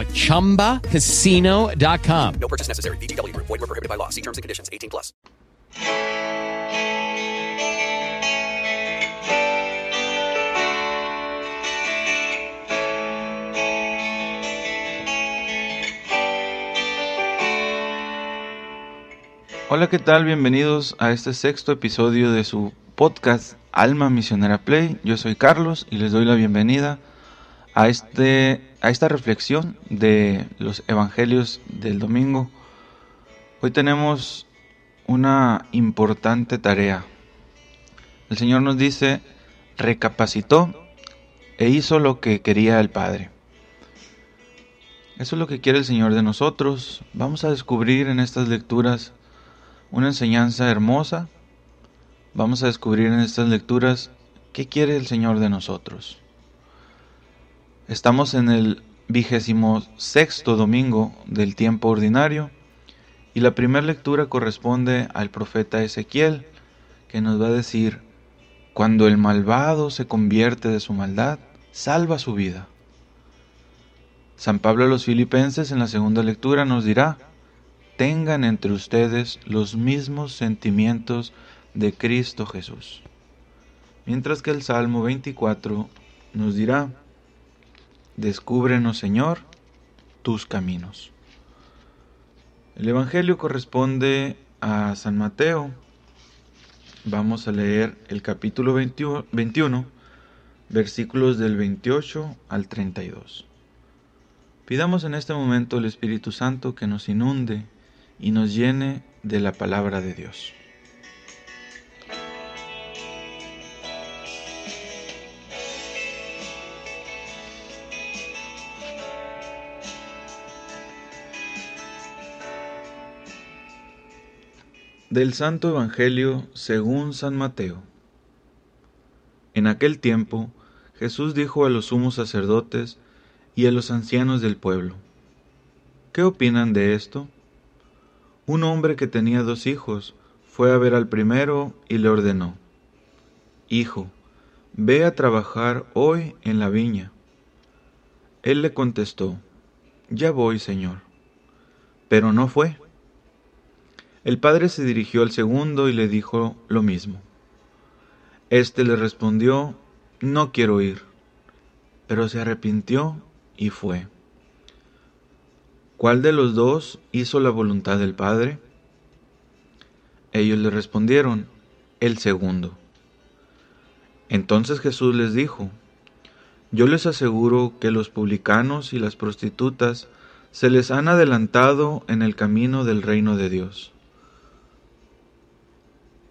at ChumbaCasino.com. No purchase necessary. VGW Group. Void were prohibited by law. See terms and conditions. 18 plus. Hola, ¿qué tal? Bienvenidos a este sexto episodio de su podcast Alma Misionera Play. Yo soy Carlos y les doy la bienvenida a, este, a esta reflexión de los evangelios del domingo. Hoy tenemos una importante tarea. El Señor nos dice, recapacitó e hizo lo que quería el Padre. Eso es lo que quiere el Señor de nosotros. Vamos a descubrir en estas lecturas una enseñanza hermosa. Vamos a descubrir en estas lecturas qué quiere el Señor de nosotros. Estamos en el vigésimo sexto domingo del tiempo ordinario y la primera lectura corresponde al profeta Ezequiel, que nos va a decir, cuando el malvado se convierte de su maldad, salva su vida. San Pablo a los filipenses en la segunda lectura nos dirá, tengan entre ustedes los mismos sentimientos de Cristo Jesús. Mientras que el Salmo 24 nos dirá, Descúbrenos, Señor, tus caminos. El Evangelio corresponde a San Mateo. Vamos a leer el capítulo 21, versículos del 28 al 32. Pidamos en este momento al Espíritu Santo que nos inunde y nos llene de la palabra de Dios. Del Santo Evangelio según San Mateo. En aquel tiempo Jesús dijo a los sumos sacerdotes y a los ancianos del pueblo, ¿qué opinan de esto? Un hombre que tenía dos hijos fue a ver al primero y le ordenó, Hijo, ve a trabajar hoy en la viña. Él le contestó, Ya voy, Señor. Pero no fue. El padre se dirigió al segundo y le dijo lo mismo. Este le respondió, No quiero ir. Pero se arrepintió y fue. ¿Cuál de los dos hizo la voluntad del Padre? Ellos le respondieron, el segundo. Entonces Jesús les dijo, Yo les aseguro que los publicanos y las prostitutas se les han adelantado en el camino del reino de Dios.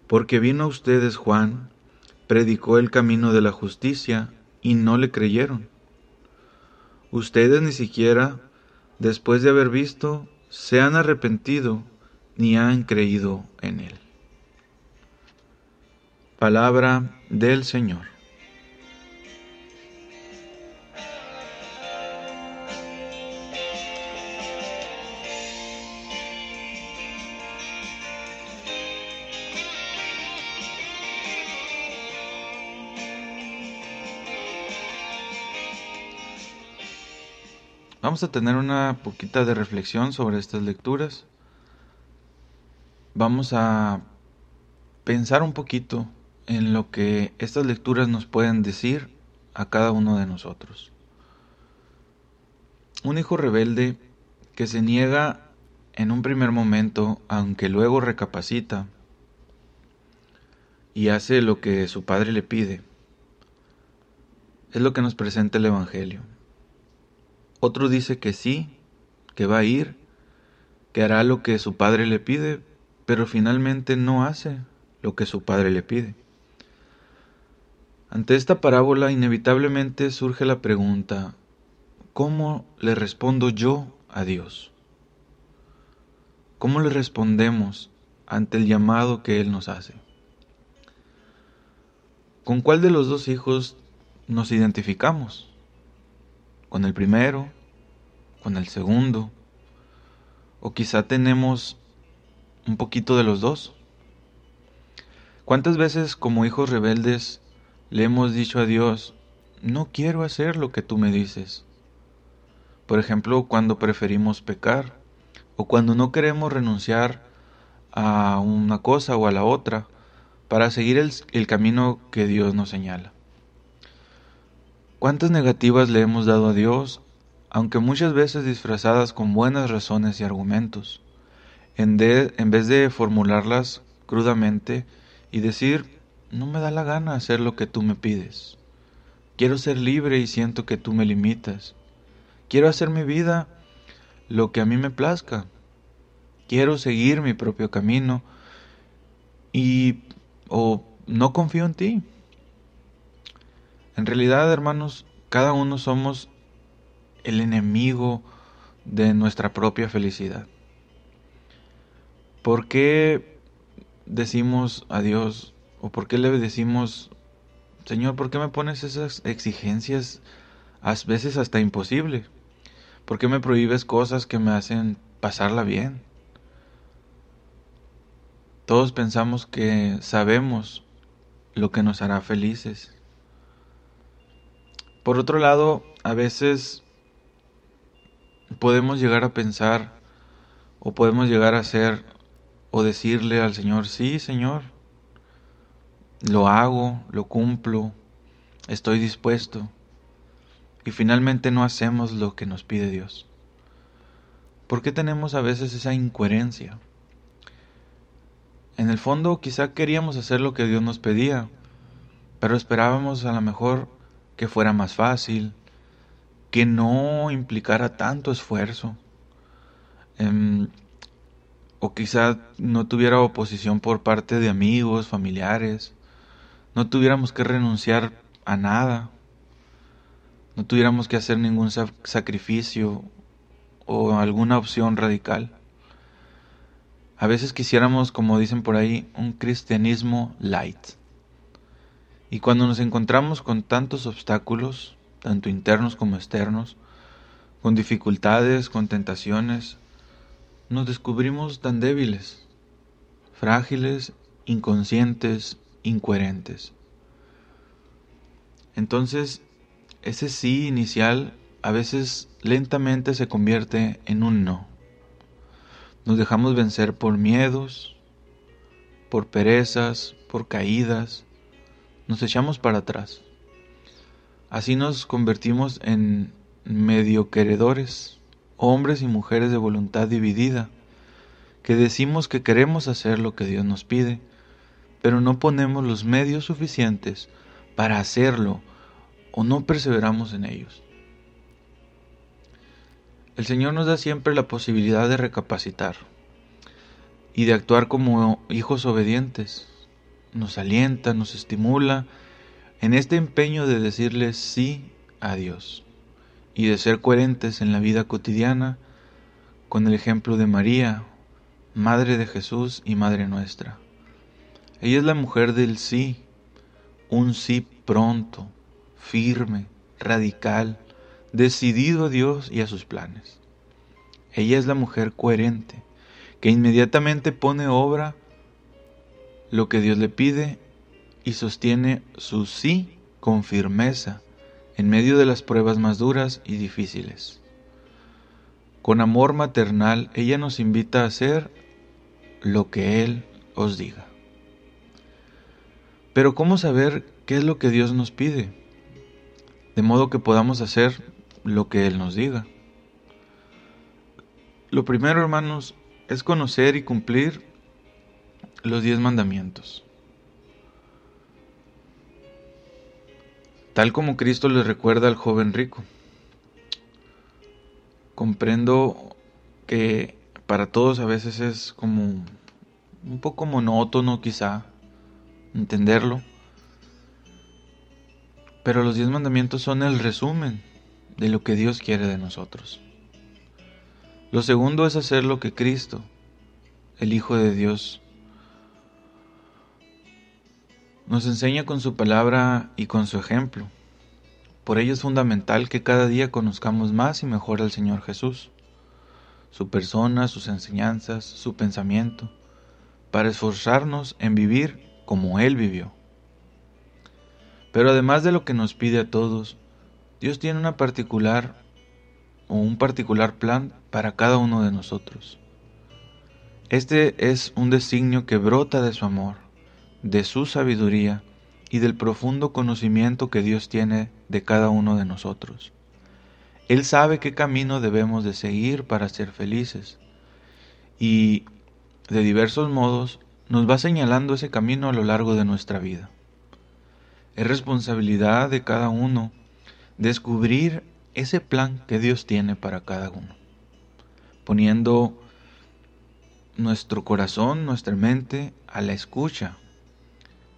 Porque vino a ustedes Juan, predicó el camino de la justicia, y no le creyeron. Ustedes ni siquiera, después de haber visto, se han arrepentido ni han creído en él. Palabra del Señor. Vamos a tener una poquita de reflexión sobre estas lecturas. Vamos a pensar un poquito en lo que estas lecturas nos pueden decir a cada uno de nosotros. Un hijo rebelde que se niega en un primer momento, aunque luego recapacita y hace lo que su padre le pide, es lo que nos presenta el Evangelio. Otro dice que sí, que va a ir, que hará lo que su padre le pide, pero finalmente no hace lo que su padre le pide. Ante esta parábola inevitablemente surge la pregunta, ¿cómo le respondo yo a Dios? ¿Cómo le respondemos ante el llamado que Él nos hace? ¿Con cuál de los dos hijos nos identificamos? ¿Con el primero? ¿Con el segundo? ¿O quizá tenemos un poquito de los dos? ¿Cuántas veces como hijos rebeldes le hemos dicho a Dios, no quiero hacer lo que tú me dices. Por ejemplo, cuando preferimos pecar o cuando no queremos renunciar a una cosa o a la otra para seguir el, camino que Dios nos señala. ¿Cuántas negativas le hemos dado a Dios, aunque muchas veces disfrazadas con buenas razones y argumentos, en, vez de formularlas crudamente y decir, no me da la gana hacer lo que tú me pides. Quiero ser libre y siento que tú me limitas. Quiero hacer mi vida lo que a mí me plazca. Quiero seguir mi propio camino y o no confío en ti. En realidad, hermanos, cada uno somos el enemigo de nuestra propia felicidad. ¿Por qué decimos a Dios, ¿O por qué le decimos, Señor, ¿por qué me pones esas exigencias a veces hasta imposible? ¿Por qué me prohíbes cosas que me hacen pasarla bien? Todos pensamos que sabemos lo que nos hará felices. Por otro lado, a veces podemos llegar a pensar o podemos llegar a hacer o decirle al Señor, sí, Señor, lo hago, lo cumplo, estoy dispuesto y finalmente no hacemos lo que nos pide Dios. ¿Por qué tenemos a veces esa incoherencia? En el fondo quizá queríamos hacer lo que Dios nos pedía, pero esperábamos a lo mejor que fuera más fácil, que no implicara tanto esfuerzo, em, o quizá no tuviera oposición por parte de amigos, familiares, no tuviéramos que renunciar a nada, no tuviéramos que hacer ningún sacrificio o alguna opción radical. A veces quisiéramos, como dicen por ahí, un cristianismo light. Y cuando nos encontramos con tantos obstáculos, tanto internos como externos, con dificultades, con tentaciones, nos descubrimos tan débiles, frágiles, inconscientes, incoherentes. Entonces, ese sí inicial a veces lentamente se convierte en un no. Nos dejamos vencer por miedos, por perezas, por caídas, nos echamos para atrás. Así nos convertimos en medio queredores, hombres y mujeres de voluntad dividida, que decimos que queremos hacer lo que Dios nos pide, pero no ponemos los medios suficientes para hacerlo o no perseveramos en ellos. El Señor nos da siempre la posibilidad de recapacitar y de actuar como hijos obedientes. Nos alienta, nos estimula en este empeño de decirle sí a Dios y de ser coherentes en la vida cotidiana con el ejemplo de María, Madre de Jesús y Madre nuestra. Ella es la mujer del sí, un sí pronto, firme, radical, decidido a Dios y a sus planes. Ella es la mujer coherente, que inmediatamente pone obra lo que Dios le pide y sostiene su sí con firmeza en medio de las pruebas más duras y difíciles. Con amor maternal, ella nos invita a hacer lo que Él os diga. Pero ¿cómo saber qué es lo que Dios nos pide? De modo que podamos hacer lo que Él nos diga. Lo primero, hermanos, es conocer y cumplir los diez mandamientos. Tal como Cristo le recuerda al joven rico. Comprendo que para todos a veces es como un poco monótono quizá entenderlo. Pero los diez mandamientos son el resumen de lo que Dios quiere de nosotros. Lo segundo es hacer lo que Cristo, el Hijo de Dios, nos enseña con su palabra y con su ejemplo. Por ello es fundamental que cada día conozcamos más y mejor al Señor Jesús, su persona, sus enseñanzas, su pensamiento, para esforzarnos en vivir como Él vivió. Pero además de lo que nos pide a todos, Dios tiene una particular o un particular plan para cada uno de nosotros. Este es un designio que brota de su amor, de su sabiduría y del profundo conocimiento que Dios tiene de cada uno de nosotros. Él sabe qué camino debemos de seguir para ser felices y de diversos modos nos va señalando ese camino a lo largo de nuestra vida. Es responsabilidad de cada uno descubrir ese plan que Dios tiene para cada uno, poniendo nuestro corazón, nuestra mente a la escucha,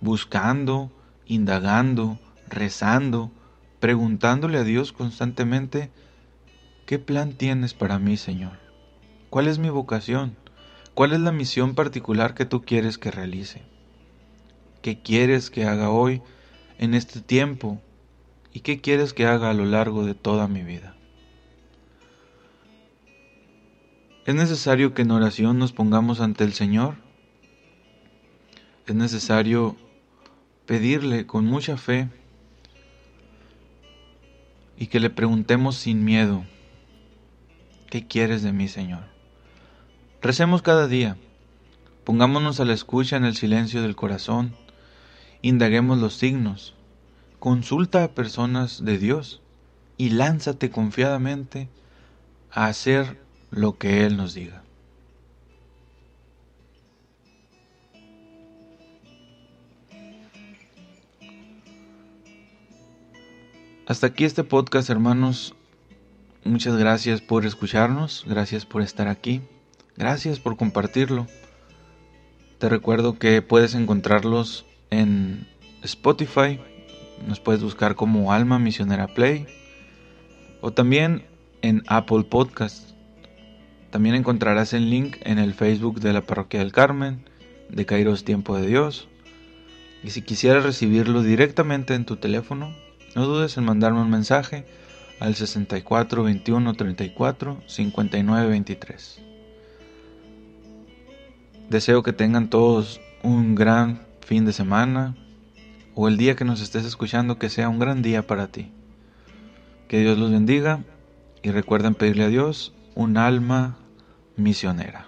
buscando, indagando, rezando, preguntándole a Dios constantemente, ¿qué plan tienes para mí, Señor? ¿Cuál es mi vocación? ¿Cuál es la misión particular que tú quieres que realice? ¿Qué quieres que haga hoy en este tiempo ¿Y qué quieres que haga a lo largo de toda mi vida? Es necesario que en oración nos pongamos ante el Señor. Es necesario pedirle con mucha fe y que le preguntemos sin miedo, ¿qué quieres de mí, Señor? Recemos cada día, pongámonos a la escucha en el silencio del corazón, indaguemos los signos, Consulta a personas de Dios y lánzate confiadamente a hacer lo que Él nos diga. Hasta aquí este podcast, hermanos. Muchas gracias por escucharnos, gracias por estar aquí, gracias por compartirlo. Te recuerdo que puedes encontrarlos en Spotify, nos puedes buscar como Alma Misionera Play o también en Apple Podcast. También encontrarás el link en el Facebook de la Parroquia del Carmen, de Kairos Tiempo de Dios. Y si quisieras recibirlo directamente en tu teléfono, no dudes en mandarme un mensaje al 64 21 34 59 23. Deseo que tengan todos un gran fin de semana, o el día que nos estés escuchando que sea un gran día para ti. Que Dios los bendiga y recuerden pedirle a Dios un alma misionera.